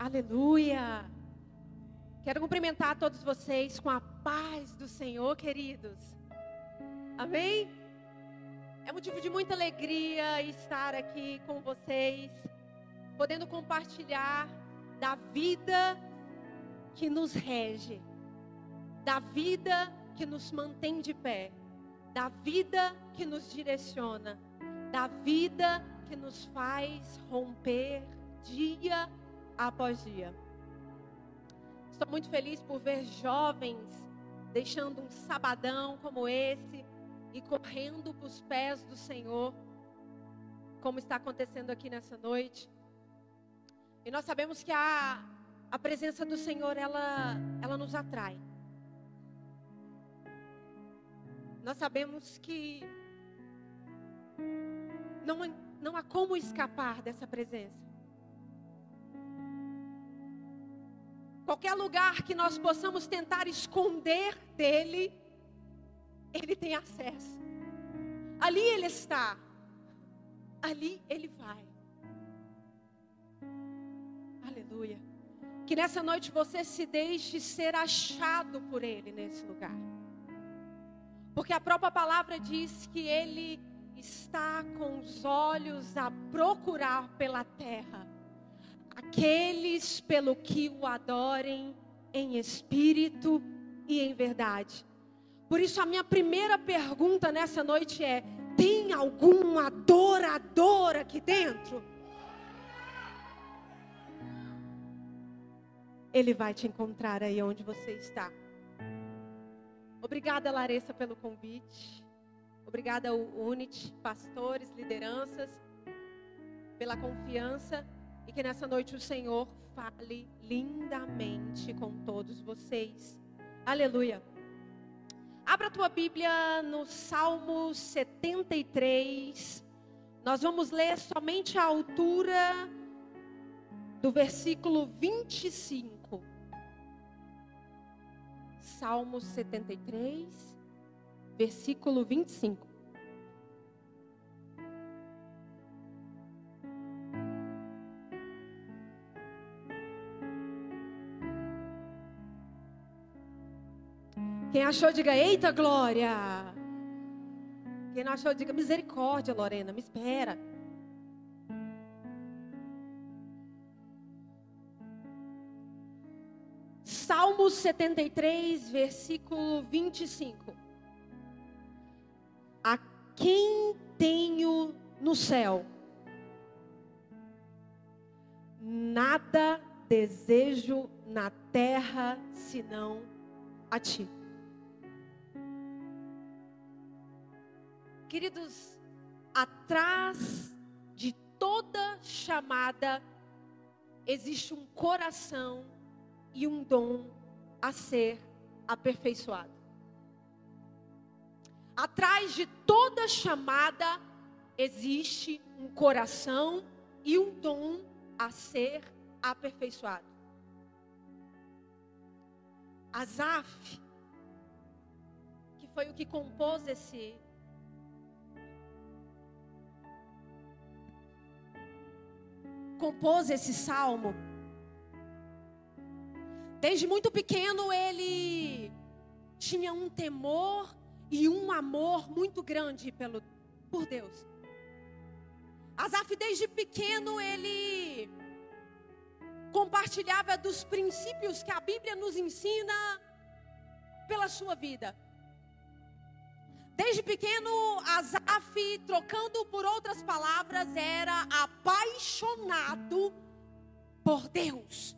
Aleluia. Quero cumprimentar todos vocês com a paz do Senhor, queridos. Amém? É motivo de muita alegria estar aqui com vocês, podendo compartilhar da vida que nos rege, da vida que nos mantém de pé, da vida que nos direciona, da vida que nos faz romper dia após dia. Estou muito feliz por ver jovens deixando um sabadão como esse e correndo para os pés do Senhor, como está acontecendo aqui nessa noite. E nós sabemos que a, a presença do Senhor, ela, ela nos atrai. Nós sabemos que não, não há como escapar dessa presença. Qualquer lugar que nós possamos tentar esconder dele, ele tem acesso. Ali ele está. Ali ele vai. Aleluia. Que nessa noite você se deixe ser achado por ele nesse lugar. Porque a própria palavra diz que ele está com os olhos a procurar pela terra aqueles pelo que o adorem em espírito e em verdade. Por isso, a minha primeira pergunta nessa noite é: tem algum adorador aqui dentro? Ele vai te encontrar aí onde você está. Obrigada, Larissa, pelo convite. Obrigada, Unity, pastores, lideranças, pela confiança. E que nessa noite o Senhor fale lindamente com todos vocês. Aleluia. Abra a tua Bíblia no Salmo 73. Nós vamos ler somente a altura do versículo 25. Salmo 73, versículo 25. Quem achou, diga: Eita glória! Quem não achou, diga: Misericórdia, Lorena, me espera. Salmos 73, versículo 25. A quem tenho no céu, nada desejo na terra senão a ti. Queridos, atrás de toda chamada existe um coração e um dom a ser aperfeiçoado. Atrás de toda chamada existe um coração e um dom a ser aperfeiçoado. Asaf, que foi o que compôs esse compôs esse salmo, desde muito pequeno ele tinha um temor e um amor muito grande pelo, por Deus. Asaf, desde pequeno, ele compartilhava dos princípios que a Bíblia nos ensina pela sua vida. Desde pequeno, Asaf, trocando por outras palavras, era apaixonado por Deus.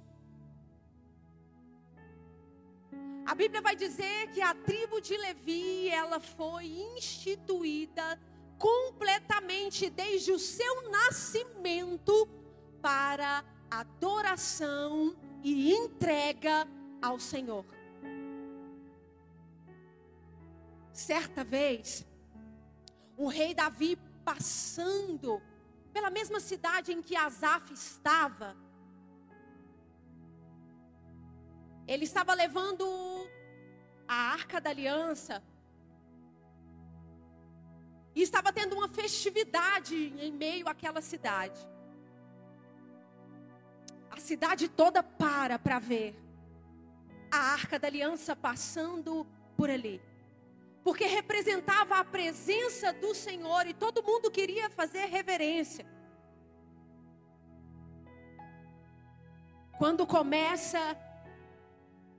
A Bíblia vai dizer que a tribo de Levi, ela foi instituída completamente desde o seu nascimento para adoração e entrega ao Senhor. Certa vez, o rei Davi passando pela mesma cidade em que Asaf estava, ele estava levando a arca da aliança e estava tendo uma festividade em meio àquela cidade. cidade toda para para ver a arca da aliança passando por ali. Porque representava a presença do Senhor e todo mundo queria fazer reverência. Quando começa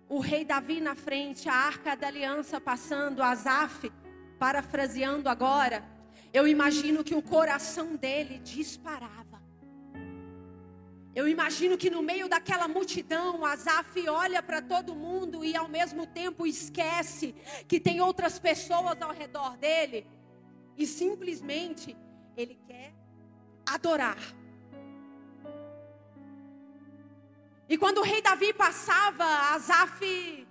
o rei Davi na frente, a arca da aliança passando, Asaf, parafraseando agora, eu imagino que o coração dele disparava. Eu imagino que no meio daquela multidão, Asaf olha para todo mundo e ao mesmo tempo esquece que tem outras pessoas ao redor dele e simplesmente ele quer adorar. E quando o rei Davi passava, Asaf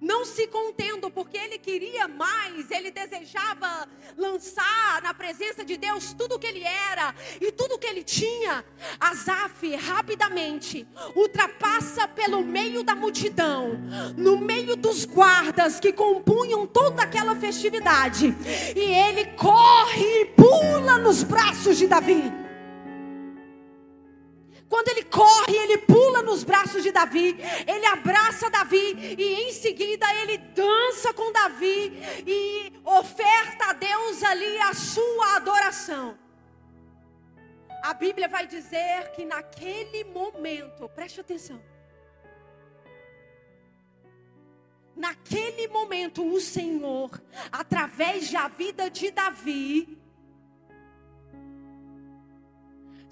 não se contendo, porque ele queria mais, ele desejava lançar na presença de Deus tudo o que ele era e tudo o que ele tinha. Asaf rapidamente ultrapassa pelo meio da multidão, no meio dos guardas que compunham toda aquela festividade, e ele corre e pula nos braços de Davi. Quando ele corre, ele pula nos braços de Davi, ele abraça Davi e em seguida ele dança com Davi e oferta a Deus ali a sua adoração. A Bíblia vai dizer que naquele momento, preste atenção. Naquele momento, o Senhor, através da vida de Davi,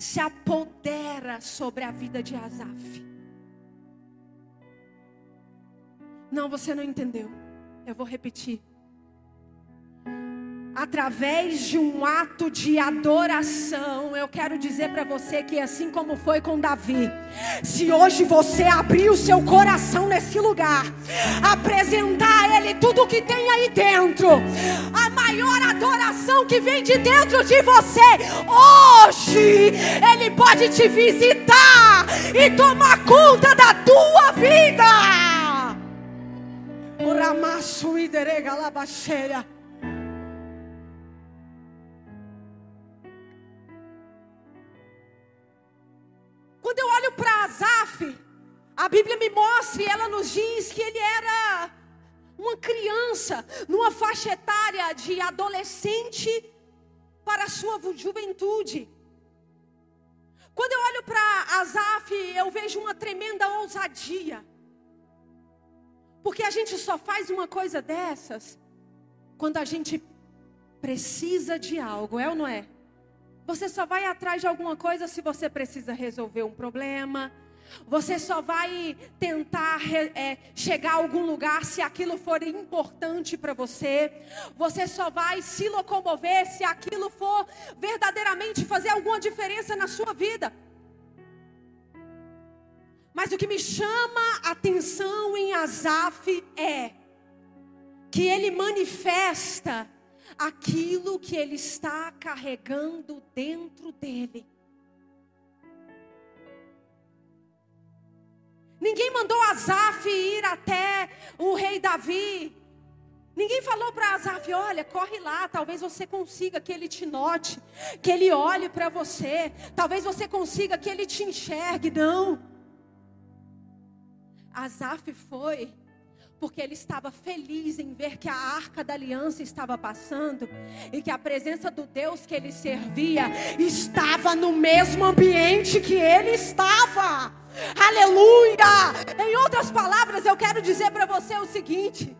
se apodera sobre a vida de Asaf. Não, você não entendeu. Eu vou repetir através de um ato de adoração, eu quero dizer para você que assim como foi com Davi, se hoje você abrir o seu coração nesse lugar, apresentar a Ele tudo que tem aí dentro, a maior adoração que vem de dentro de você, hoje Ele pode te visitar e tomar conta da tua vida. O ramaço e derega labaxeira. Bíblia me mostra e ela nos diz que ele era uma criança, numa faixa etária de adolescente para a sua juventude. Quando eu olho para Asaf, eu vejo uma tremenda ousadia. Porque a gente só faz uma coisa dessas quando a gente precisa de algo, é ou não é? Você só vai atrás de alguma coisa se você precisa resolver um problema. Você só vai tentar é, chegar a algum lugar se aquilo for importante para você. Você só vai se locomover se aquilo for verdadeiramente fazer alguma diferença na sua vida. Mas o que me chama a atenção em Asaf é que ele manifesta aquilo que ele está carregando dentro dele. Ninguém mandou Asaf ir até o rei Davi. Ninguém falou para Asaf: olha, corre lá, talvez você consiga que ele te note, que ele olhe para você, talvez você consiga que ele te enxergue. Não. Asaf foi porque ele estava feliz em ver que a arca da aliança estava passando e que a presença do Deus que ele servia estava no mesmo ambiente que ele estava. Aleluia! Em outras palavras, eu quero dizer para você o seguinte: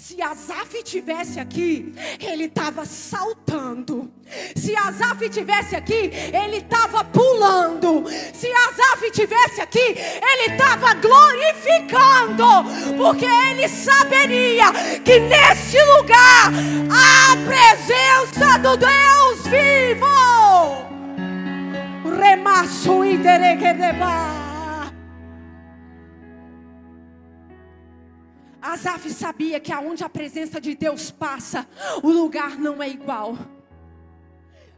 se Azaf tivesse aqui, ele estava saltando. Se Azaf tivesse aqui, ele estava pulando. Se Azaf tivesse aqui, ele estava glorificando, porque ele saberia que nesse lugar há a presença do Deus vivo. Remasso e Asaf sabia que aonde a presença de Deus passa, o lugar não é igual.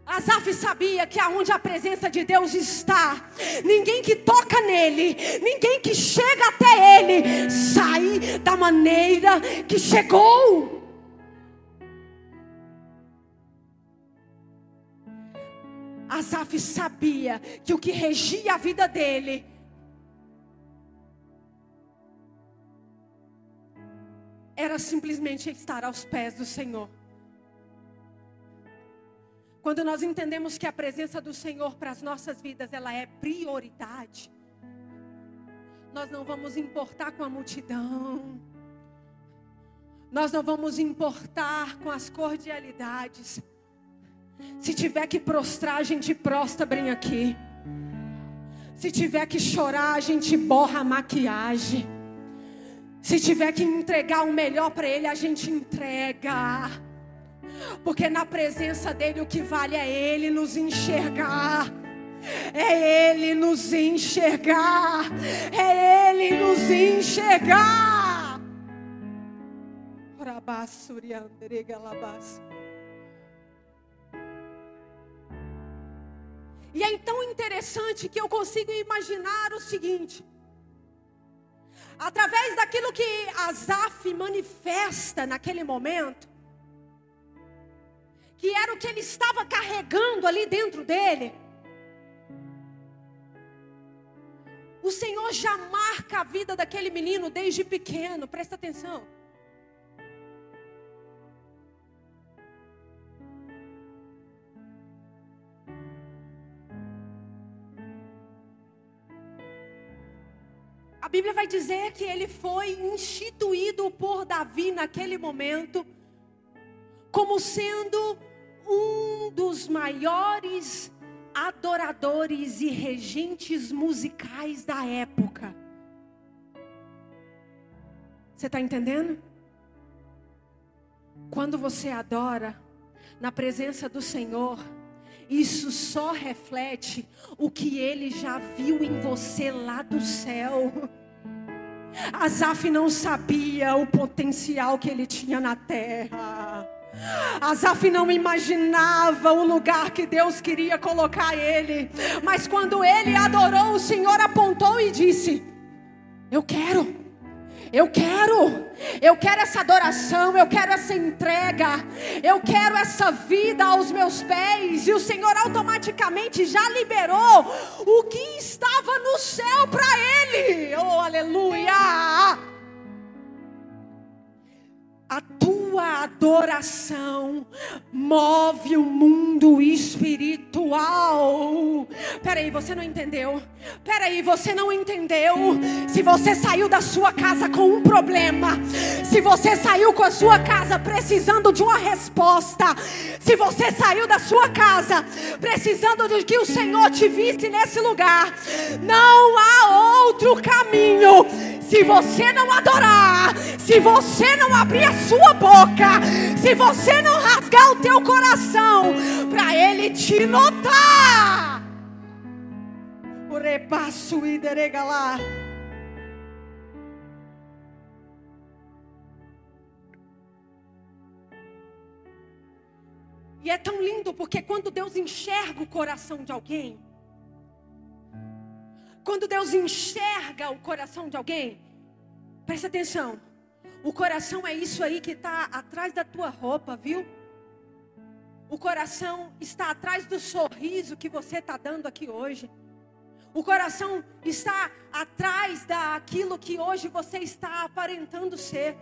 Asaf sabia que aonde a presença de Deus está, ninguém que toca nele, ninguém que chega até ele, sai da maneira que chegou. Asaf sabia que o que regia a vida dele era simplesmente estar aos pés do Senhor. Quando nós entendemos que a presença do Senhor para as nossas vidas ela é prioridade, nós não vamos importar com a multidão. Nós não vamos importar com as cordialidades. Se tiver que prostrar, a gente prostra bem aqui. Se tiver que chorar, a gente borra a maquiagem. Se tiver que entregar o melhor para Ele, a gente entrega. Porque na presença dEle o que vale é Ele nos enxergar. É Ele nos enxergar. É Ele nos enxergar. E é tão interessante que eu consigo imaginar o seguinte: através daquilo que Asaf manifesta naquele momento, que era o que ele estava carregando ali dentro dele, o Senhor já marca a vida daquele menino desde pequeno, presta atenção. Bíblia vai dizer que ele foi instituído por Davi naquele momento como sendo um dos maiores adoradores e regentes musicais da época. Você está entendendo? Quando você adora na presença do Senhor, isso só reflete o que ele já viu em você lá do céu. Asaf não sabia o potencial que ele tinha na terra. Asaf não imaginava o lugar que Deus queria colocar ele. Mas quando ele adorou, o Senhor apontou e disse: Eu quero. Eu quero, eu quero essa adoração, eu quero essa entrega, eu quero essa vida aos meus pés. E o Senhor automaticamente já liberou o que estava no céu para ele. Oh, aleluia! A tua adoração move o mundo espiritual. Peraí, você não entendeu? Peraí, você não entendeu? Se você saiu da sua casa com um problema, se você saiu com a sua casa precisando de uma resposta, se você saiu da sua casa precisando de que o Senhor te visse nesse lugar, não há outro caminho se você não adorar, se você não abrir a sua boca, se você não rasgar o teu coração para ele te notar. O repasso e lá. E é tão lindo porque quando Deus enxerga o coração de alguém, quando Deus enxerga o coração de alguém, presta atenção. O coração é isso aí que está atrás da tua roupa, viu? O coração está atrás do sorriso que você está dando aqui hoje. O coração está atrás daquilo que hoje você está aparentando ser.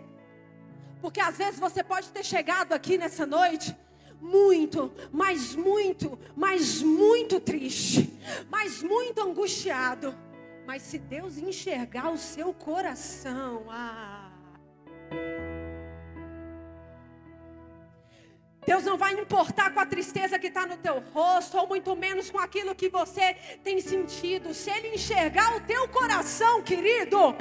Porque às vezes você pode ter chegado aqui nessa noite muito, mas muito, mas muito triste, mas muito angustiado. Mas se Deus enxergar o seu coração, ah. Deus não vai importar com a tristeza que está no teu rosto, ou muito menos com aquilo que você tem sentido. Se Ele enxergar o teu coração, querido,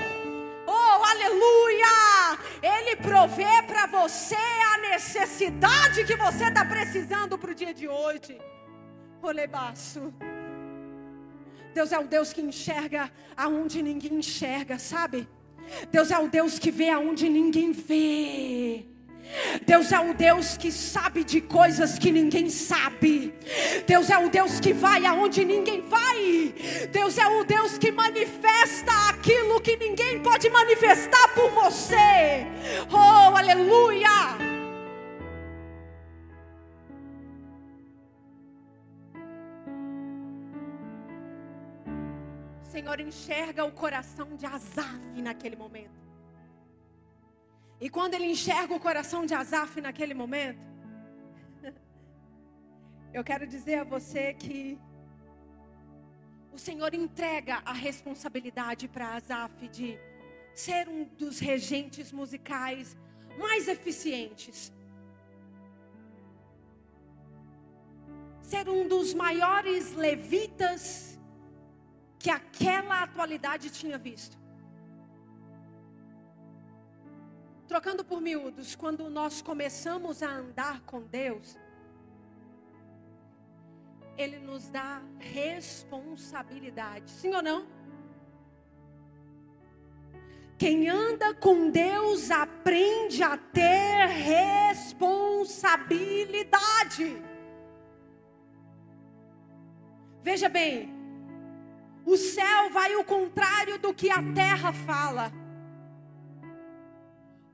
Oh, aleluia! Ele provê para você a necessidade que você está precisando para o dia de hoje. Olebaço. Deus é o Deus que enxerga aonde ninguém enxerga, sabe? Deus é o Deus que vê aonde ninguém vê. Deus é o Deus que sabe de coisas que ninguém sabe. Deus é o Deus que vai aonde ninguém vai. Deus é o Deus que manifesta aquilo que ninguém pode manifestar por você. Oh, aleluia! O Senhor enxerga o coração de Asaf naquele momento. E quando ele enxerga o coração de Asaf naquele momento, eu quero dizer a você que o Senhor entrega a responsabilidade para Asaf de ser um dos regentes musicais mais eficientes. Ser um dos maiores levitas que aquela atualidade tinha visto. Trocando por miúdos, quando nós começamos a andar com Deus, Ele nos dá responsabilidade. Sim ou não? Quem anda com Deus aprende a ter responsabilidade. Veja bem, o céu vai ao contrário do que a terra fala.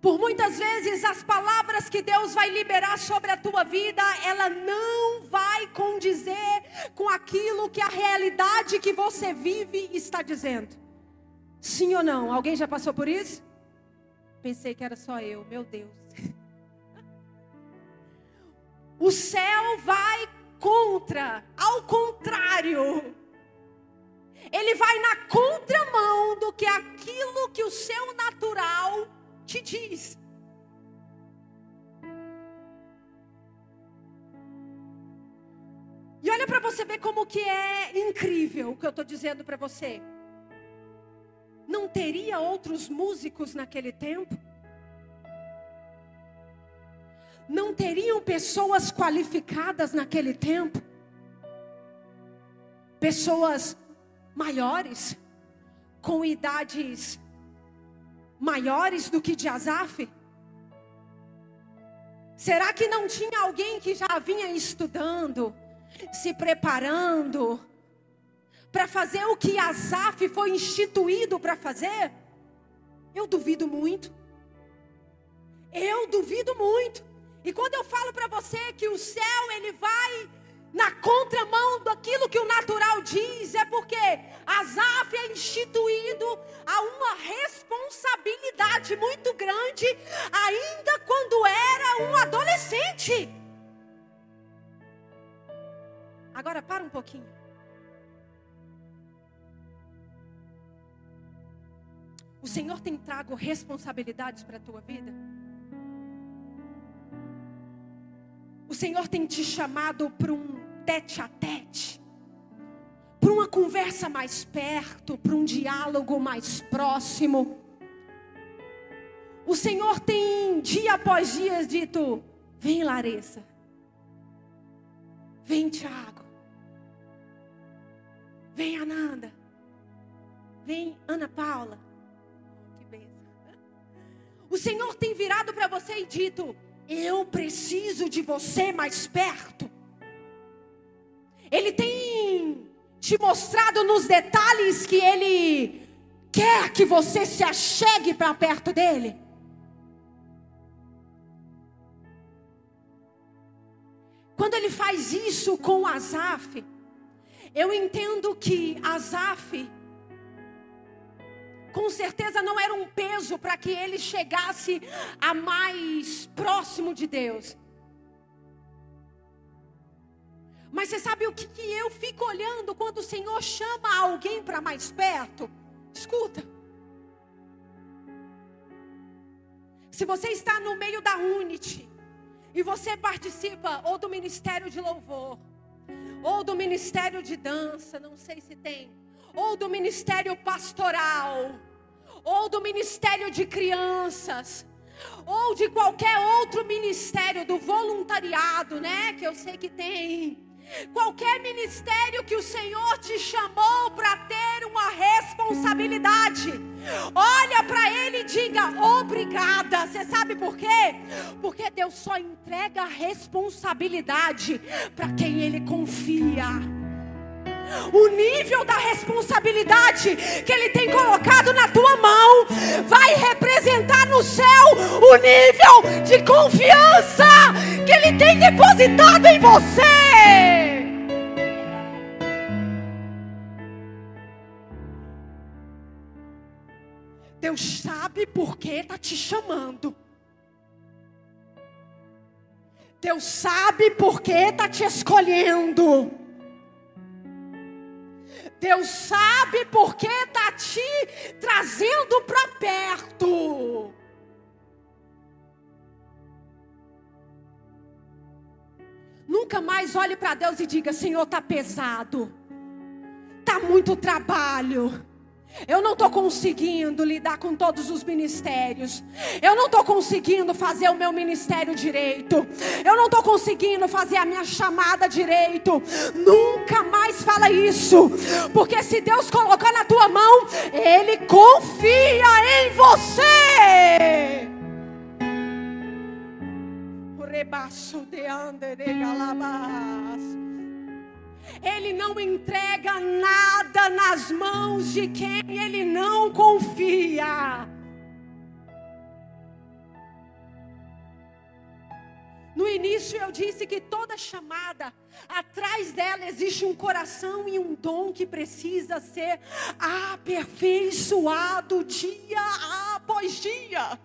Por muitas vezes as palavras que Deus vai liberar sobre a tua vida, ela não vai condizer com aquilo que a realidade que você vive está dizendo. Sim ou não? Alguém já passou por isso? Pensei que era só eu, meu Deus. O céu vai contra, ao contrário. Ele vai na contramão do que aquilo que o seu natural te diz. E olha para você ver como que é incrível o que eu estou dizendo para você. Não teria outros músicos naquele tempo? Não teriam pessoas qualificadas naquele tempo? Pessoas maiores, com idades maiores do que de Asaf? Será que não tinha alguém que já vinha estudando, se preparando, para fazer o que Asaf foi instituído para fazer? Eu duvido muito. Eu duvido muito. E quando eu falo para você que o céu ele vai na contramão daquilo que o natural diz, é porque Asaf é instituído a uma responsabilidade muito grande, ainda quando era um adolescente. Agora para um pouquinho. O Senhor tem trago responsabilidades para a tua vida? O Senhor tem te chamado para um tete a tete, para uma conversa mais perto, para um diálogo mais próximo. O Senhor tem dia após dia dito: Vem, Larissa. Vem, Tiago. Vem, Ananda. Vem, Ana Paula. Que benção. O Senhor tem virado para você e dito: Eu preciso de você mais perto. Ele tem te mostrado nos detalhes que Ele quer que você se achegue para perto dEle. Quando Ele faz isso com Asaf, eu entendo que Asaf, com certeza não era um peso para que ele chegasse a mais próximo de Deus. Mas você sabe o que, que eu fico olhando quando o Senhor chama alguém para mais perto? Escuta. Se você está no meio da Unity e você participa ou do ministério de louvor, ou do ministério de dança, não sei se tem, ou do ministério pastoral, ou do ministério de crianças, ou de qualquer outro ministério do voluntariado, né, que eu sei que tem. Qualquer ministério que o Senhor te chamou para ter uma responsabilidade, olha para Ele e diga obrigada. Você sabe por quê? Porque Deus só entrega responsabilidade para quem Ele confia o nível da responsabilidade que Ele tem colocado na tua mão vai representar no céu o nível de confiança que Ele tem depositado em você. Deus sabe por que está te chamando. Deus sabe por que está te escolhendo. Deus sabe por que está te trazendo para perto. Nunca mais olhe para Deus e diga: Senhor, está pesado, está muito trabalho, eu não estou conseguindo lidar com todos os ministérios. Eu não estou conseguindo fazer o meu ministério direito. Eu não estou conseguindo fazer a minha chamada direito. Nunca mais fala isso. Porque se Deus colocar na tua mão, Ele confia em você. O rebaixo de. Ele não entrega nada nas mãos de quem ele não confia. No início eu disse que toda chamada, atrás dela existe um coração e um dom que precisa ser aperfeiçoado dia após dia.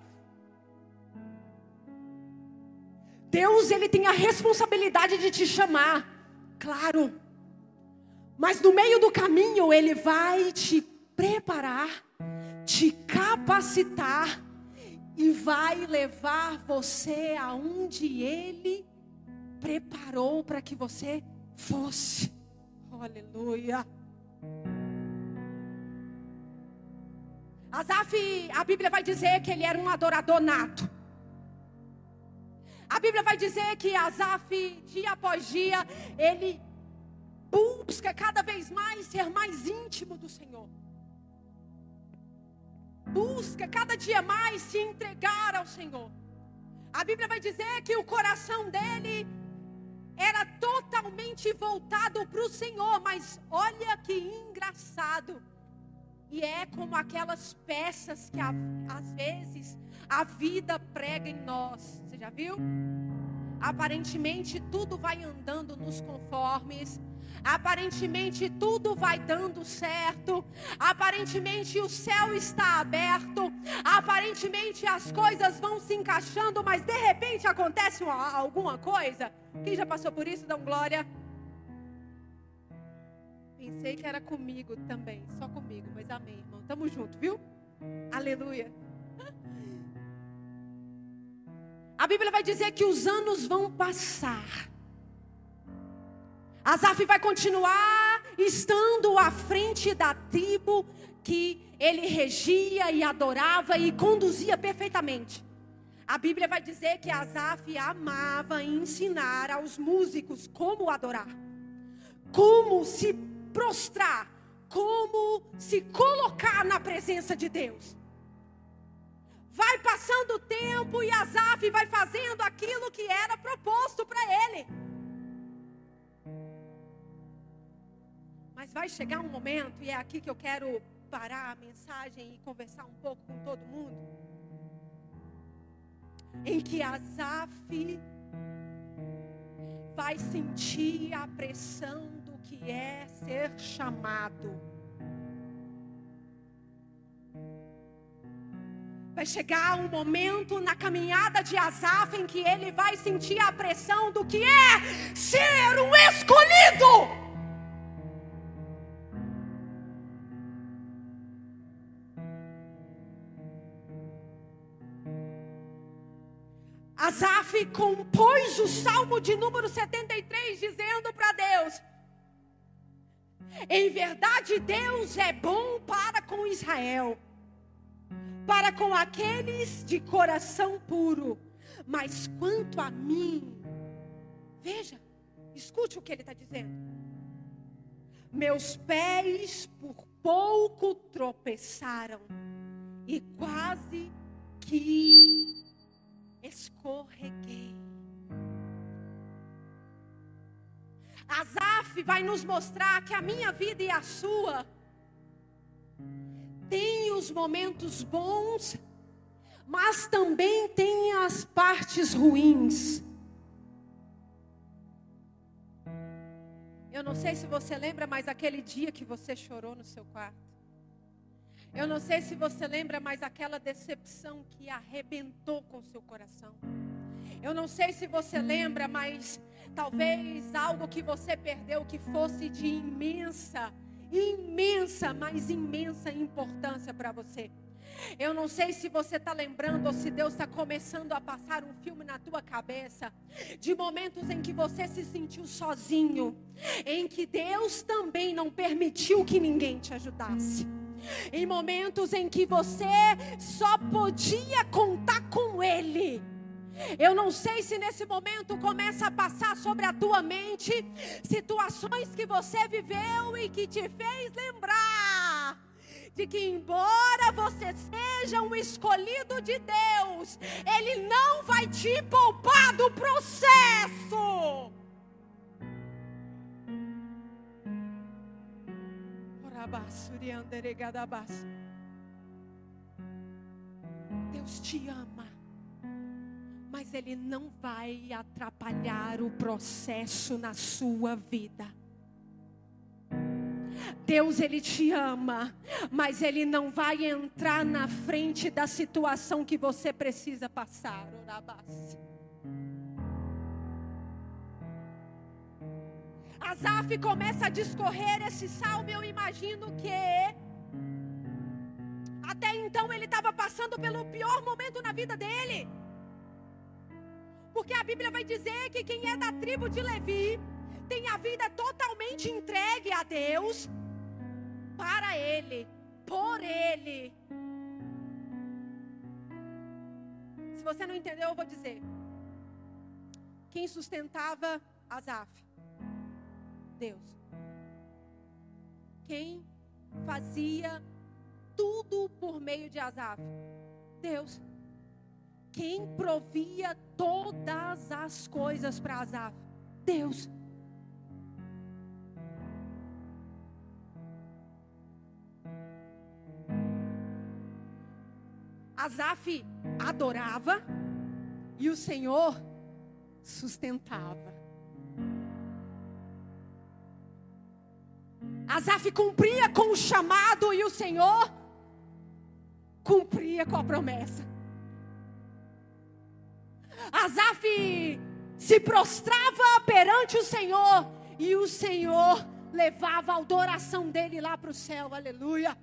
Deus, ele tem a responsabilidade de te chamar. Claro. Mas no meio do caminho, Ele vai te preparar, te capacitar e vai levar você aonde Ele preparou para que você fosse. Aleluia. Asaf, a Bíblia vai dizer que ele era um adorador nato. A Bíblia vai dizer que Asaf, dia após dia, ele busca cada vez mais ser mais íntimo do Senhor. Busca cada dia mais se entregar ao Senhor. A Bíblia vai dizer que o coração dele era totalmente voltado para o Senhor, mas olha que engraçado. E é como aquelas peças que às vezes a vida prega em nós. Você já viu? Aparentemente tudo vai andando nos conformes, Aparentemente tudo vai dando certo. Aparentemente o céu está aberto. Aparentemente as coisas vão se encaixando, mas de repente acontece uma, alguma coisa. Quem já passou por isso, dão glória. Pensei que era comigo também, só comigo, mas amém, irmão. Tamo junto, viu? Aleluia. A Bíblia vai dizer que os anos vão passar. Asaf vai continuar estando à frente da tribo que ele regia e adorava e conduzia perfeitamente. A Bíblia vai dizer que Asaf amava ensinar aos músicos como adorar, como se prostrar, como se colocar na presença de Deus. Vai passando o tempo e Asaf vai fazendo aquilo que era proposto para ele. Mas vai chegar um momento, e é aqui que eu quero parar a mensagem e conversar um pouco com todo mundo, em que Asaf vai sentir a pressão do que é ser chamado. Vai chegar um momento na caminhada de Asaf em que ele vai sentir a pressão do que é ser um escolhido. Compôs o salmo de número 73, dizendo para Deus: Em verdade, Deus é bom para com Israel, para com aqueles de coração puro, mas quanto a mim, veja, escute o que ele está dizendo. Meus pés por pouco tropeçaram e quase que escorreguei. Asaf vai nos mostrar que a minha vida e a sua tem os momentos bons, mas também tem as partes ruins. Eu não sei se você lembra, mas aquele dia que você chorou no seu quarto. Eu não sei se você lembra, mas aquela decepção que arrebentou com seu coração. Eu não sei se você lembra, mas talvez algo que você perdeu que fosse de imensa, imensa, mas imensa importância para você. Eu não sei se você está lembrando ou se Deus está começando a passar um filme na tua cabeça de momentos em que você se sentiu sozinho, em que Deus também não permitiu que ninguém te ajudasse. Em momentos em que você só podia contar com Ele. Eu não sei se nesse momento começa a passar sobre a tua mente situações que você viveu e que te fez lembrar de que, embora você seja um escolhido de Deus, Ele não vai te poupar do processo. Deus te ama, mas Ele não vai atrapalhar o processo na sua vida. Deus ele te ama, mas ele não vai entrar na frente da situação que você precisa passar. Asaf começa a discorrer esse salmo, eu imagino que até então ele estava passando pelo pior momento na vida dele. Porque a Bíblia vai dizer que quem é da tribo de Levi tem a vida totalmente entregue a Deus, para Ele, por Ele. Se você não entendeu, eu vou dizer. Quem sustentava Asaf? Deus. Quem fazia tudo por meio de Asaf? Deus. Quem provia todas as coisas para Asaf? Deus. Asaf adorava e o Senhor sustentava. Asaf cumpria com o chamado e o Senhor cumpria com a promessa. Asaf se prostrava perante o Senhor e o Senhor levava a adoração dele lá para o céu, aleluia.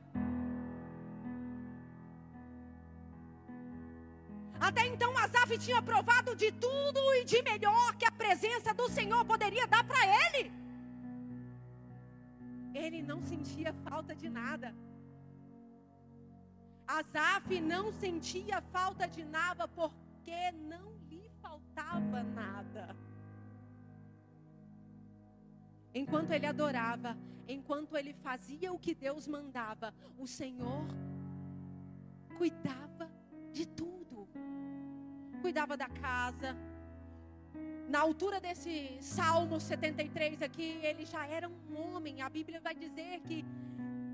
Até então Asaf tinha provado de tudo e de melhor que a presença do Senhor poderia dar para ele. Ele não sentia falta de nada. Asaf não sentia falta de nada porque não lhe faltava nada. Enquanto ele adorava, enquanto ele fazia o que Deus mandava, o Senhor cuidava de tudo cuidava da casa. Na altura desse Salmo 73 aqui, ele já era um homem. A Bíblia vai dizer que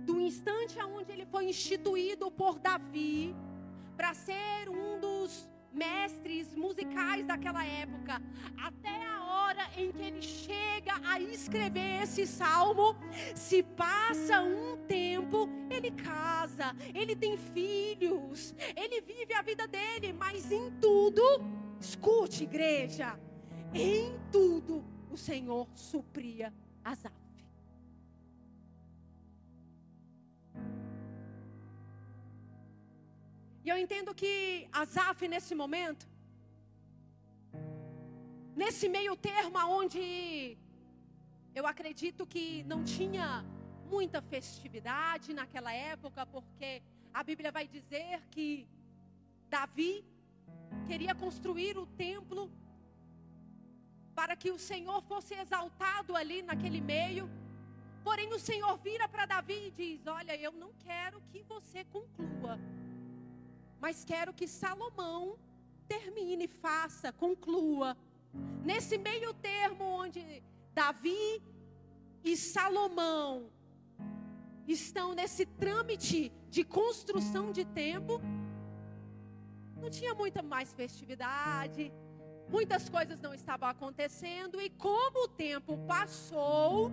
do instante aonde ele foi instituído por Davi para ser um dos mestres musicais daquela época, até a hora em que ele chega a escrever esse salmo, se passa um tempo, ele casa, ele tem filhos, ele vive a vida dele, mas em tudo, escute, igreja, em tudo o Senhor supria Asaf. E eu entendo que Asaf, nesse momento, nesse meio termo onde eu acredito que não tinha muita festividade naquela época, porque a Bíblia vai dizer que Davi queria construir o templo para que o Senhor fosse exaltado ali naquele meio. Porém, o Senhor vira para Davi e diz: Olha, eu não quero que você conclua mas quero que Salomão termine, faça, conclua. Nesse meio termo onde Davi e Salomão estão nesse trâmite de construção de templo, não tinha muita mais festividade, muitas coisas não estavam acontecendo, e como o tempo passou,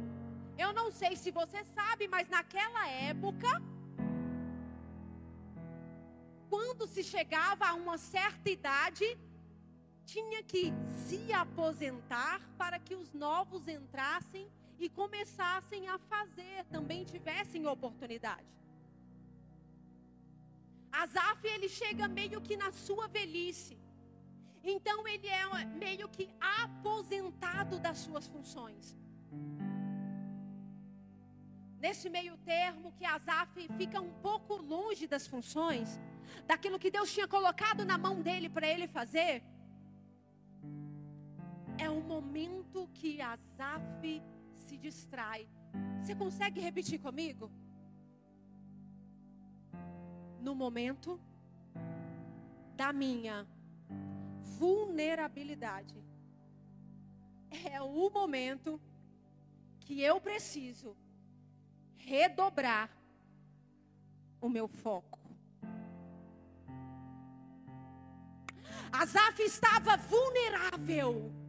eu não sei se você sabe, mas naquela época, quando se chegava a uma certa idade, tinha que se aposentar para que os novos entrassem e começassem a fazer, também tivessem oportunidade. Asaf, ele chega meio que na sua velhice. Então ele é meio que aposentado das suas funções. Nesse meio termo que Asaf fica um pouco longe das funções, daquilo que Deus tinha colocado na mão dele para ele fazer, é o momento que Asaf se distrai. Você consegue repetir comigo? No momento da minha vulnerabilidade. É o momento que eu preciso redobrar o meu foco. Asaf estava vulnerável.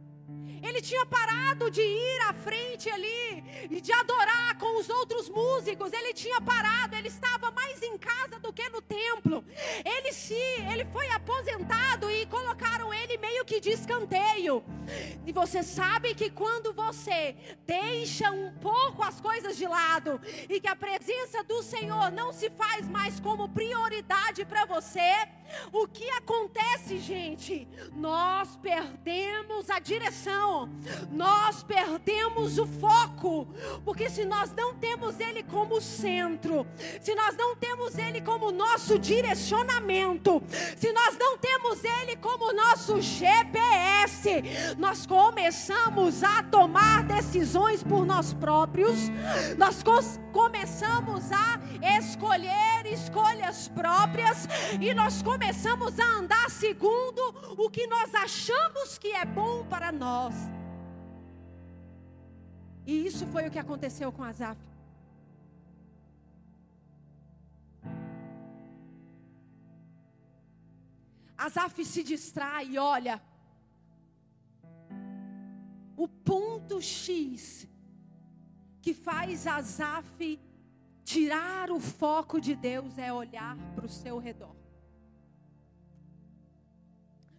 Ele tinha parado de ir à frente ali e de adorar com os outros músicos. Ele tinha parado, ele estava mais em casa do que no templo. Ele se, ele foi aposentado e colocaram ele meio que de escanteio. E você sabe que quando você deixa um pouco as coisas de lado e que a presença do Senhor não se faz mais como prioridade para você, o que acontece, gente? Nós perdemos a direção, nós perdemos o foco, porque se nós não temos Ele como centro, se nós não temos Ele como nosso direcionamento, se nós não temos Ele como nosso GPS, nós começamos a tomar decisões por nós próprios, nós começamos a escolher escolhas próprias e nós começamos a andar segundo o que nós achamos que é bom para nós. E isso foi o que aconteceu com Asaf. Asaf se distrai e olha. O ponto X que faz Asaf tirar o foco de Deus é olhar para o seu redor.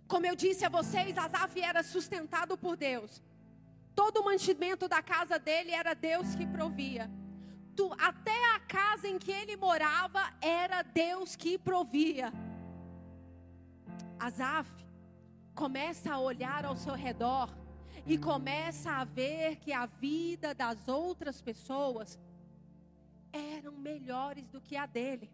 Como eu disse a vocês, Asaf era sustentado por Deus. Todo o mantimento da casa dele era Deus que provia. Até a casa em que ele morava era Deus que provia. Asaf começa a olhar ao seu redor e começa a ver que a vida das outras pessoas eram melhores do que a dele.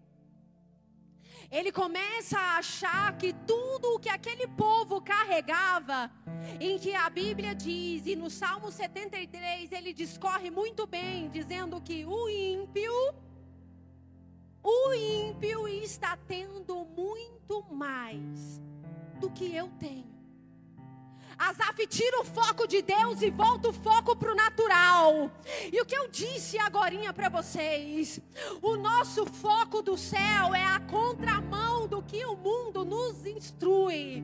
Ele começa a achar que tudo o que aquele povo carregava, em que a Bíblia diz, e no Salmo 73 ele discorre muito bem, dizendo que o ímpio, o ímpio está tendo muito mais do que eu tenho. Asaf tira o foco de Deus e volta o foco para o natural. E o que eu disse agora para vocês, o nosso foco do céu é a contramão do que o mundo nos instrui.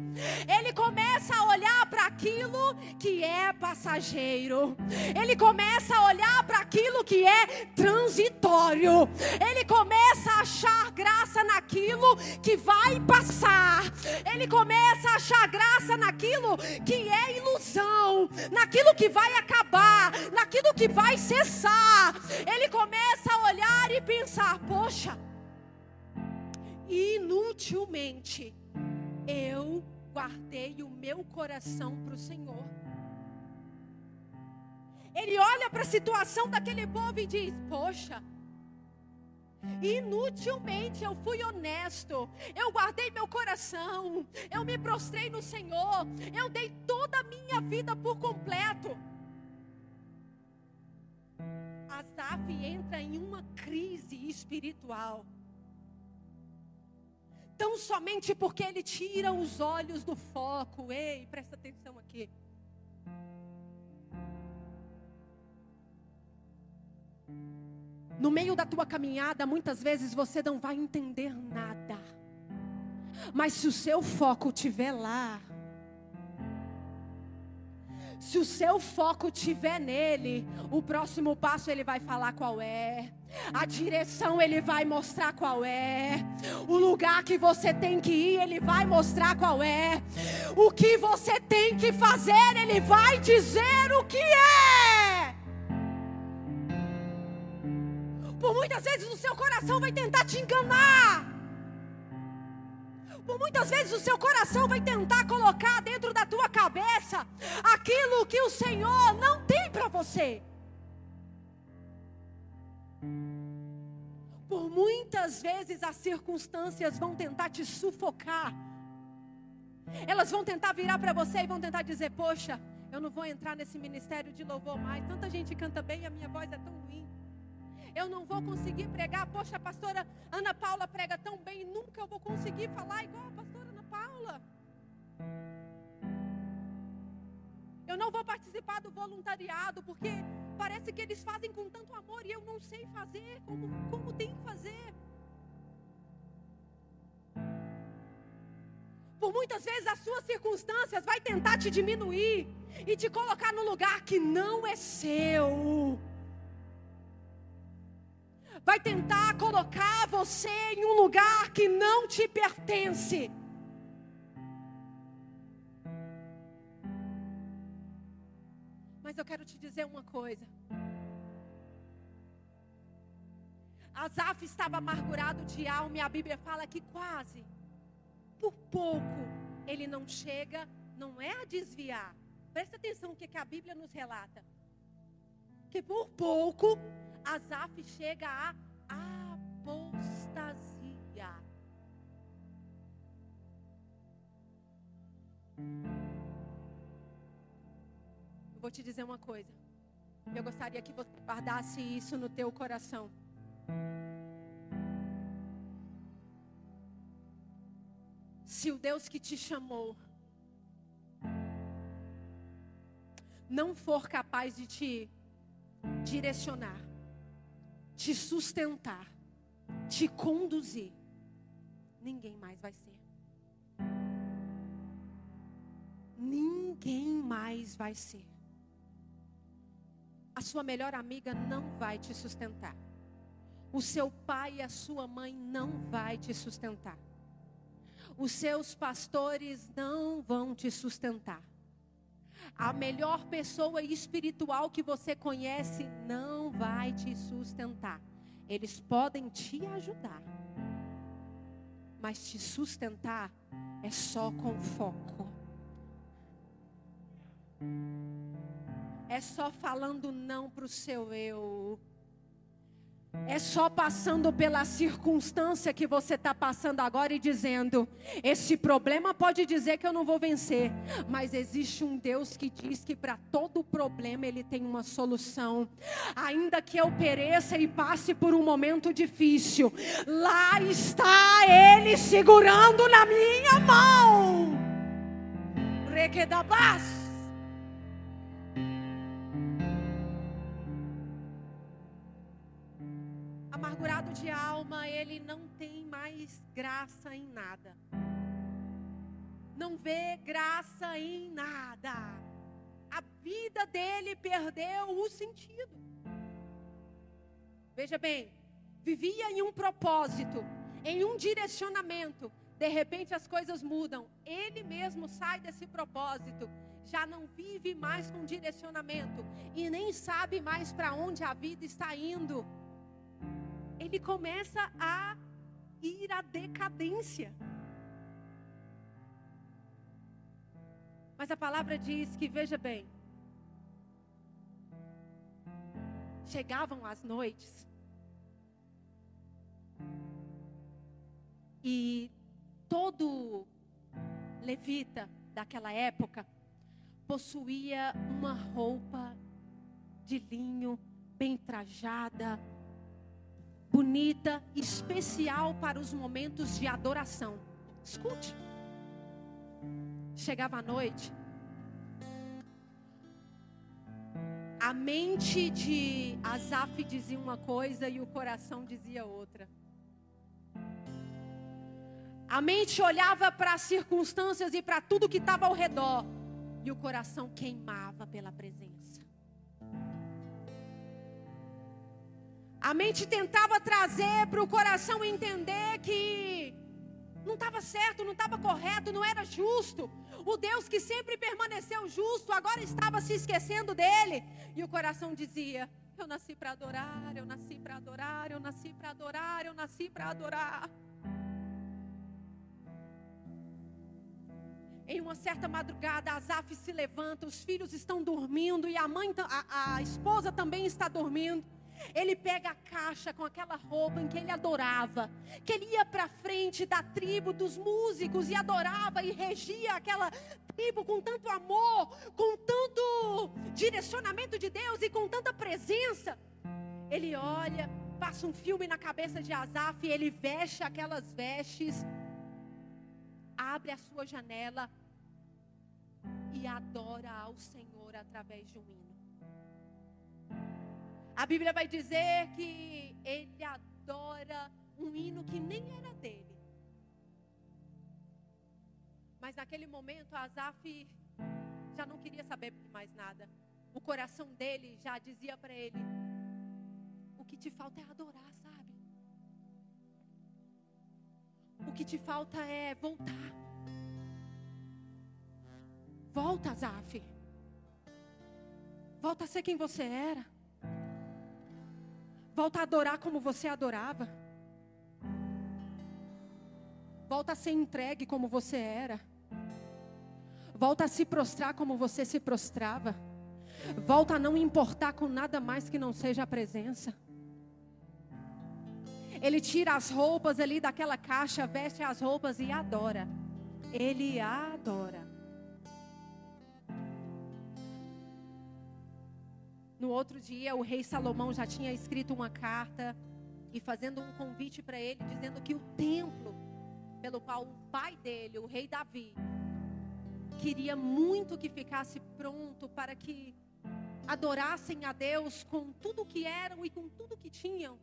Ele começa a olhar para aquilo que é passageiro. Ele começa a olhar para aquilo que é transitório. Ele começa a achar graça naquilo que vai passar. Ele começa a achar graça naquilo que é ilusão, naquilo que vai acabar, naquilo que vai cessar. Ele começa a olhar e pensar: poxa, inutilmente eu guardei o meu coração para o Senhor. Ele olha para a situação daquele povo e diz: Poxa, Inutilmente eu fui honesto, eu guardei meu coração, eu me prostrei no Senhor, eu dei toda a minha vida por completo. Asaf entra em uma crise espiritual. Tão somente porque ele tira os olhos do foco. Ei, presta atenção aqui. No meio da tua caminhada, muitas vezes você não vai entender nada. Mas se o seu foco estiver lá, Se o seu foco tiver nele, o próximo passo ele vai falar qual é. A direção ele vai mostrar qual é. O lugar que você tem que ir, ele vai mostrar qual é. O que você tem que fazer, ele vai dizer o que é. Por muitas vezes o seu coração vai tentar te enganar. Por muitas vezes o seu coração vai tentar colocar dentro da tua cabeça aquilo que o Senhor não tem para você. Por muitas vezes as circunstâncias vão tentar te sufocar. Elas vão tentar virar para você e vão tentar dizer: Poxa, eu não vou entrar nesse ministério de louvor mais. Tanta gente canta bem e a minha voz é tão ruim eu não vou conseguir pregar. Poxa, a pastora Ana Paula prega tão bem, nunca eu vou conseguir falar igual a pastora Ana Paula. Eu não vou participar do voluntariado, porque parece que eles fazem com tanto amor e eu não sei fazer como, como tem que fazer. Por muitas vezes as suas circunstâncias vai tentar te diminuir e te colocar no lugar que não é seu vai tentar colocar você em um lugar que não te pertence. Mas eu quero te dizer uma coisa. Asaf estava amargurado de alma e a Bíblia fala que quase, por pouco, ele não chega, não é a desviar. Presta atenção no que, que a Bíblia nos relata. Que por pouco Asaf chega à apostasia. Eu vou te dizer uma coisa. Eu gostaria que você guardasse isso no teu coração. Se o Deus que te chamou não for capaz de te direcionar, te sustentar, te conduzir, ninguém mais vai ser. Ninguém mais vai ser. A sua melhor amiga não vai te sustentar. O seu pai e a sua mãe não vai te sustentar. Os seus pastores não vão te sustentar. A melhor pessoa espiritual que você conhece não vai te sustentar. Eles podem te ajudar, mas te sustentar é só com foco. É só falando não para o seu eu. É só passando pela circunstância que você está passando agora e dizendo: esse problema pode dizer que eu não vou vencer, mas existe um Deus que diz que para todo problema ele tem uma solução. Ainda que eu pereça e passe por um momento difícil, lá está Ele segurando na minha mão. Requedabás. Alma, ele não tem mais graça em nada. Não vê graça em nada. A vida dele perdeu o sentido. Veja bem, vivia em um propósito, em um direcionamento. De repente as coisas mudam. Ele mesmo sai desse propósito. Já não vive mais com direcionamento e nem sabe mais para onde a vida está indo ele começa a ir à decadência. Mas a palavra diz que, veja bem, chegavam as noites e todo levita daquela época possuía uma roupa de linho bem trajada, bonita, especial para os momentos de adoração. Escute. Chegava a noite, a mente de Asaf dizia uma coisa e o coração dizia outra. A mente olhava para as circunstâncias e para tudo que estava ao redor e o coração queimava pela presença. A mente tentava trazer para o coração entender que não estava certo, não estava correto, não era justo. O Deus que sempre permaneceu justo, agora estava se esquecendo dele. E o coração dizia: Eu nasci para adorar, eu nasci para adorar, eu nasci para adorar, eu nasci para adorar. Em uma certa madrugada, Asaf se levanta, os filhos estão dormindo e a mãe, a, a esposa também está dormindo. Ele pega a caixa com aquela roupa em que ele adorava, que ele ia para frente da tribo dos músicos e adorava e regia aquela tribo com tanto amor, com tanto direcionamento de Deus e com tanta presença. Ele olha, passa um filme na cabeça de Asaf, ele veste aquelas vestes abre a sua janela e adora ao Senhor através de um hino. A Bíblia vai dizer que ele adora um hino que nem era dele. Mas naquele momento, Asaf já não queria saber mais nada. O coração dele já dizia para ele: O que te falta é adorar, sabe? O que te falta é voltar. Volta, Zaf. Volta a ser quem você era. Volta a adorar como você adorava. Volta a ser entregue como você era. Volta a se prostrar como você se prostrava. Volta a não importar com nada mais que não seja a presença. Ele tira as roupas ali daquela caixa, veste as roupas e adora. Ele adora. No outro dia, o rei Salomão já tinha escrito uma carta e fazendo um convite para ele, dizendo que o templo pelo qual o pai dele, o rei Davi, queria muito que ficasse pronto para que adorassem a Deus com tudo que eram e com tudo que tinham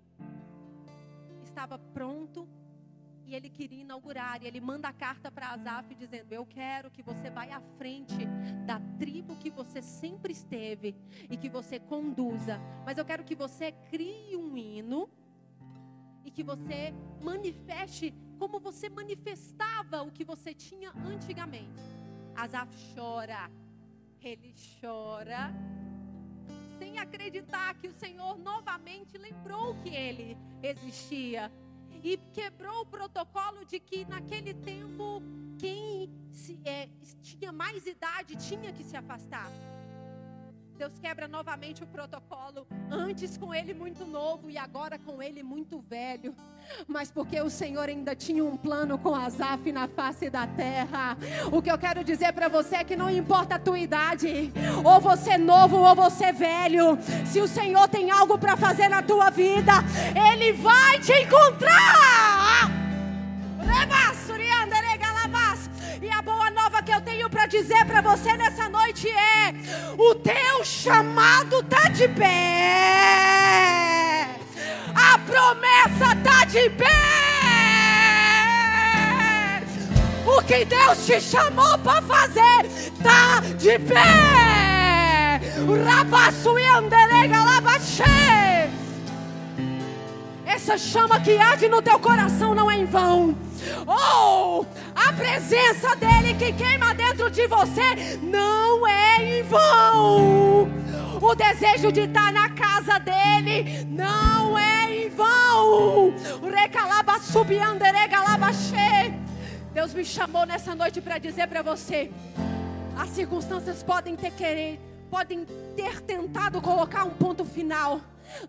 estava pronto e ele queria inaugurar. E ele manda a carta para Asaf dizendo: Eu quero que você vá à frente da tribo que você sempre esteve e que você conduza. Mas eu quero que você crie um hino e que você manifeste como você manifestava o que você tinha antigamente. Asaf chora, ele chora, sem acreditar que o Senhor novamente lembrou que ele existia e quebrou o protocolo de que naquele tempo quem se, é, tinha mais idade tinha que se afastar. Deus quebra novamente o protocolo, antes com ele muito novo e agora com ele muito velho. Mas porque o Senhor ainda tinha um plano com Asaf na face da terra. O que eu quero dizer para você é que não importa a tua idade, ou você é novo ou você é velho, se o Senhor tem algo para fazer na tua vida, ele vai te encontrar. E a para dizer para você nessa noite é: o teu chamado está de pé, a promessa está de pé. O que Deus te chamou para fazer está de pé. Essa chama que arde no teu coração não é em vão. Oh, a presença dele que queima dentro de você não é em vão. O desejo de estar na casa dele não é em vão. Recalaba Deus me chamou nessa noite para dizer para você: as circunstâncias podem ter querer, podem ter tentado colocar um ponto final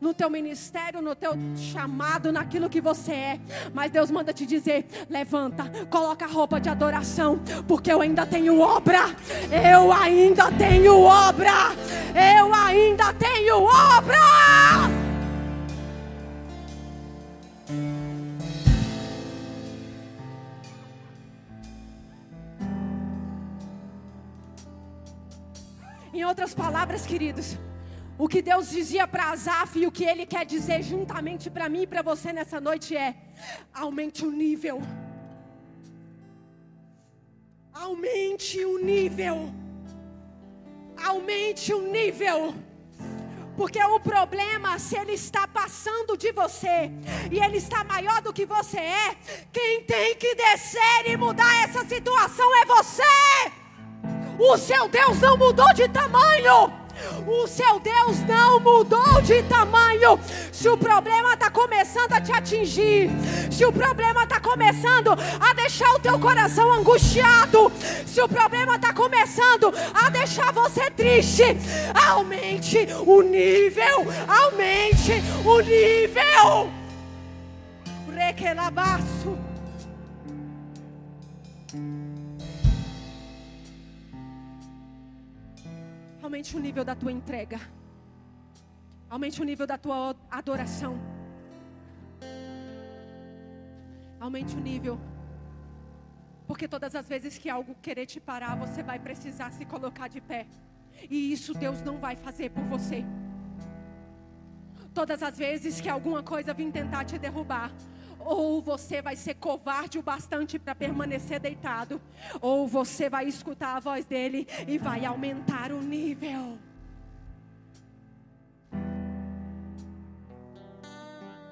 no teu ministério, no teu chamado, naquilo que você é. Mas Deus manda te dizer: levanta, coloca a roupa de adoração, porque eu ainda tenho obra. Eu ainda tenho obra. Eu ainda tenho obra. Em outras palavras, queridos, o que Deus dizia para Asaf e o que Ele quer dizer juntamente para mim e para você nessa noite é: aumente o nível. Aumente o nível. Aumente o nível. Porque o problema, se ele está passando de você e ele está maior do que você é, quem tem que descer e mudar essa situação é você. O seu Deus não mudou de tamanho. O seu Deus não mudou de tamanho. Se o problema está começando a te atingir, se o problema está começando a deixar o teu coração angustiado, se o problema está começando a deixar você triste, aumente o nível, aumente o nível. Requelabaço. Aumente o nível da tua entrega. Aumente o nível da tua adoração. Aumente o nível. Porque todas as vezes que algo querer te parar, você vai precisar se colocar de pé. E isso Deus não vai fazer por você. Todas as vezes que alguma coisa vir tentar te derrubar, ou você vai ser covarde o bastante para permanecer deitado, ou você vai escutar a voz dele e vai aumentar o nível.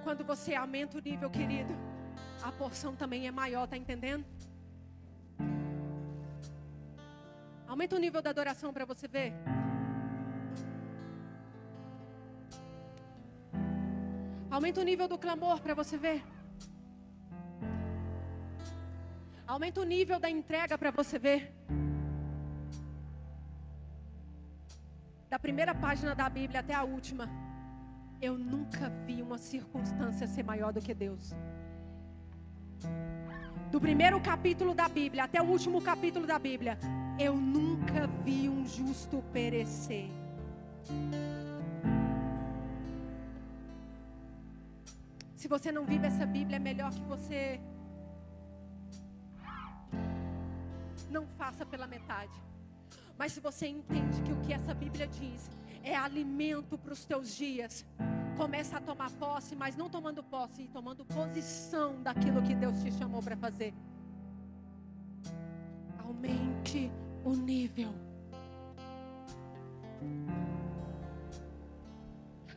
Quando você aumenta o nível, querido, a porção também é maior, tá entendendo? Aumenta o nível da adoração para você ver. Aumenta o nível do clamor para você ver. Aumenta o nível da entrega para você ver. Da primeira página da Bíblia até a última, eu nunca vi uma circunstância ser maior do que Deus. Do primeiro capítulo da Bíblia até o último capítulo da Bíblia, eu nunca vi um justo perecer. Se você não vive essa Bíblia, é melhor que você não faça pela metade. Mas se você entende que o que essa Bíblia diz é alimento para os teus dias, começa a tomar posse, mas não tomando posse, tomando posição daquilo que Deus te chamou para fazer. Aumente o nível.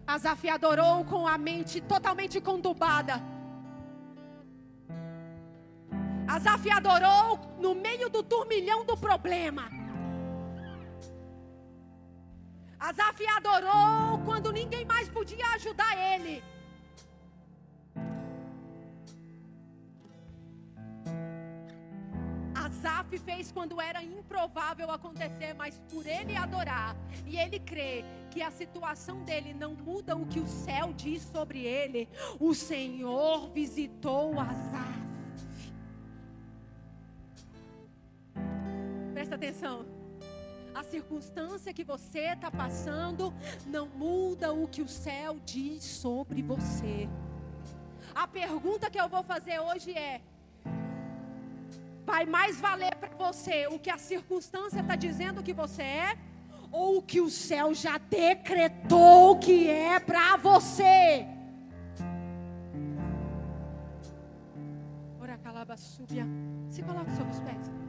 Asaf adorou com a mente totalmente conturbada. Asaf adorou no meio do turmilhão do problema. Asaf adorou quando ninguém mais podia ajudar ele. Asaf fez quando era improvável acontecer, mas por ele adorar e ele crer que a situação dele não muda o que o céu diz sobre ele, o Senhor visitou Asaf. Presta atenção. A circunstância que você está passando não muda o que o céu diz sobre você. A pergunta que eu vou fazer hoje é: vai mais valer para você o que a circunstância está dizendo que você é? Ou o que o céu já decretou que é para você? Ora, calaba, subia. Se coloque sobre os pés.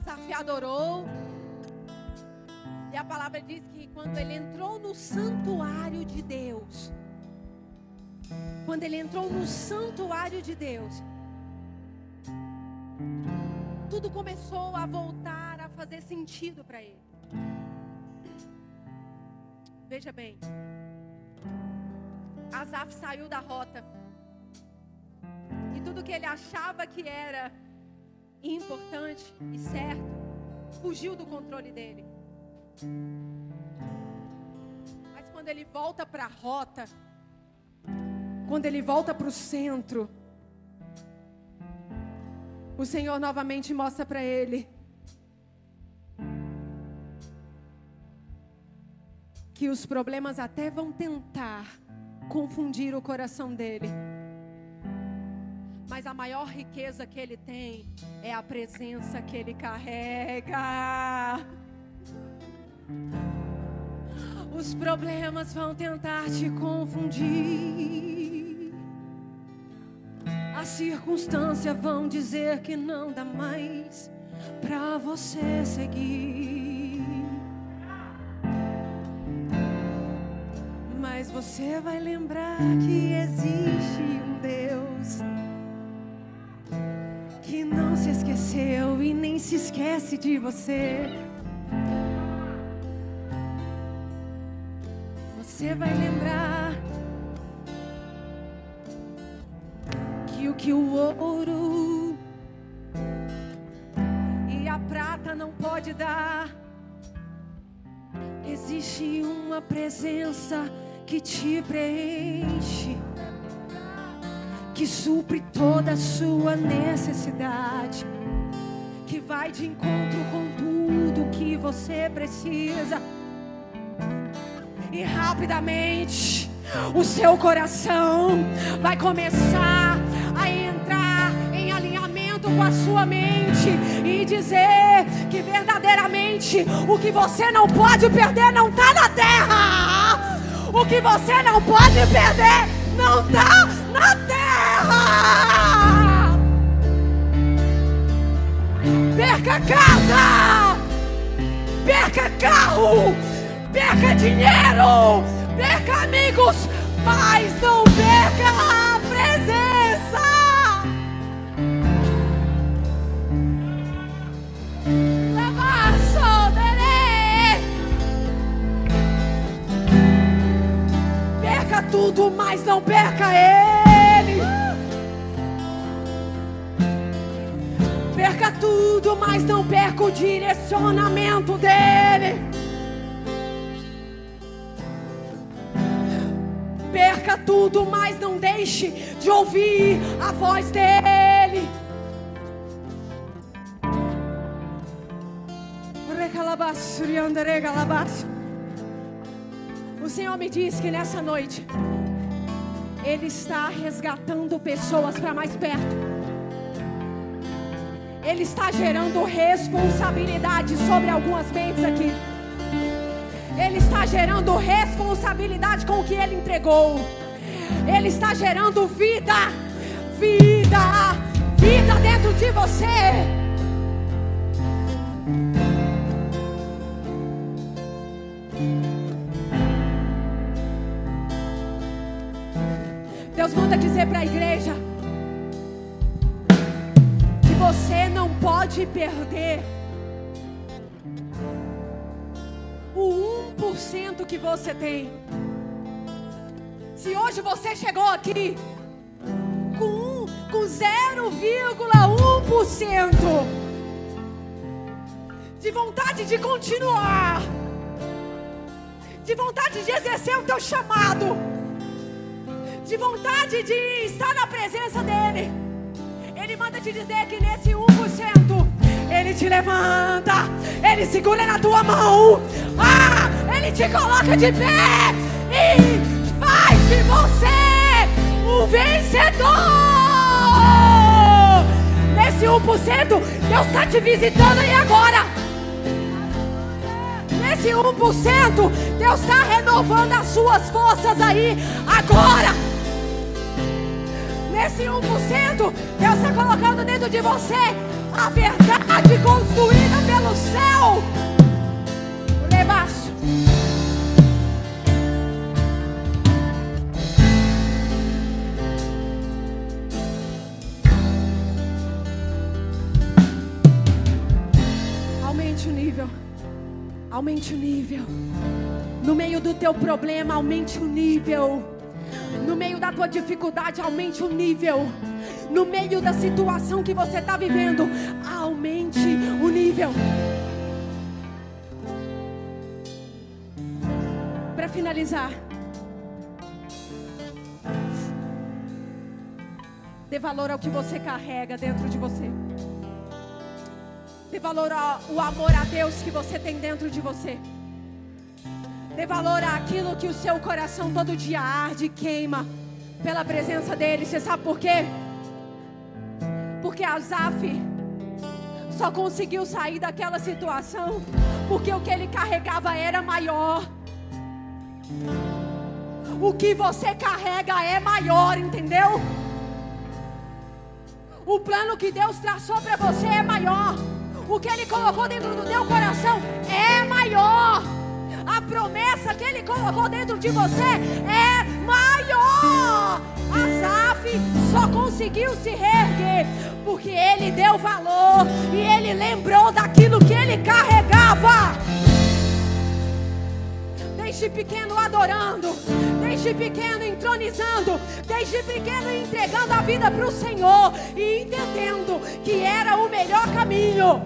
Asaf adorou. E a palavra diz que quando ele entrou no santuário de Deus, quando ele entrou no santuário de Deus, tudo começou a voltar a fazer sentido para ele. Veja bem, Asaf saiu da rota. E tudo que ele achava que era importante e certo fugiu do controle dele. Mas quando ele volta para a rota, quando ele volta para o centro, o Senhor novamente mostra para ele que os problemas até vão tentar confundir o coração dele. Mas a maior riqueza que ele tem é a presença que ele carrega. Os problemas vão tentar te confundir. As circunstâncias vão dizer que não dá mais para você seguir. Mas você vai lembrar que existe um esqueceu e nem se esquece de você. Você vai lembrar que o que o ouro e a prata não pode dar, existe uma presença que te preenche, que supre toda a sua necessidade, vai de encontro com tudo que você precisa e rapidamente o seu coração vai começar a entrar em alinhamento com a sua mente e dizer que verdadeiramente o que você não pode perder não está na terra. O que você não pode perder não está na terra. Perca casa, perca carro! Perca dinheiro, perca amigos, mas não perca a presença. Perca tudo, mas não perca ele. Perca tudo, mas não perca o direcionamento dele. perca tudo, mas não deixe de ouvir a voz dele. O Senhor me diz que nessa noite Ele está resgatando pessoas para mais perto. Ele está gerando responsabilidade sobre algumas mentes aqui. Ele está gerando responsabilidade com o que ele entregou. Ele está gerando vida, vida, vida dentro de você. Deus manda dizer para a igreja pode perder o 1% que você tem. Se hoje você chegou aqui com, com 0,1% de vontade de continuar, de vontade de exercer o teu chamado, de vontade de estar na presença dEle, Manda te dizer que nesse 1%. Ele te levanta, Ele segura na tua mão, ah, Ele te coloca de pé e faz de você um vencedor. Nesse 1%, Deus está te visitando e agora. Nesse 1%, Deus está renovando as suas forças aí agora. Nesse 1%, Deus está colocando dentro de você a verdade construída pelo céu. Lebaço. Aumente o nível. Aumente o nível. No meio do teu problema, aumente o nível. No meio da tua dificuldade, aumente o nível no meio da situação que você está vivendo, aumente o nível. Para finalizar, dê valor ao que você carrega dentro de você. Dê valor ao amor a Deus que você tem dentro de você. Dê valor àquilo que o seu coração todo dia arde e queima pela presença dele. Você sabe por quê? Porque Asaf só conseguiu sair daquela situação porque o que ele carregava era maior. O que você carrega é maior, entendeu? O plano que Deus traçou para você é maior. O que Ele colocou dentro do teu coração é maior. A promessa que Ele colocou dentro de você é maior. Asaf só conseguiu se reerguer porque ele deu valor e ele lembrou daquilo que ele carregava. Desde pequeno adorando, desde pequeno entronizando, desde pequeno entregando a vida para o Senhor e entendendo que era o melhor caminho.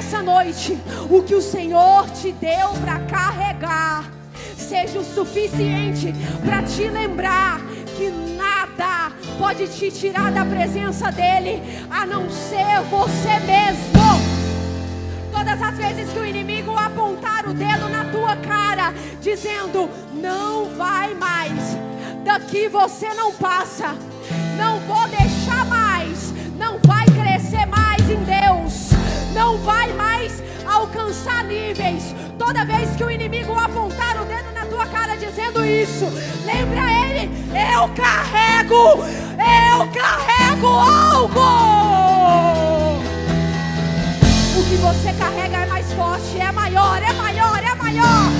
Nessa noite, o que o Senhor te deu para carregar, seja o suficiente para te lembrar que nada pode te tirar da presença dEle, a não ser você mesmo. Todas as vezes que o inimigo apontar o dedo na tua cara, dizendo: Não vai mais, daqui você não passa, não vou deixar mais, não vai que o inimigo apontar o dedo na tua cara dizendo isso, lembra ele: Eu carrego, eu carrego algo! Que você carrega é mais forte, é maior, é maior, é maior.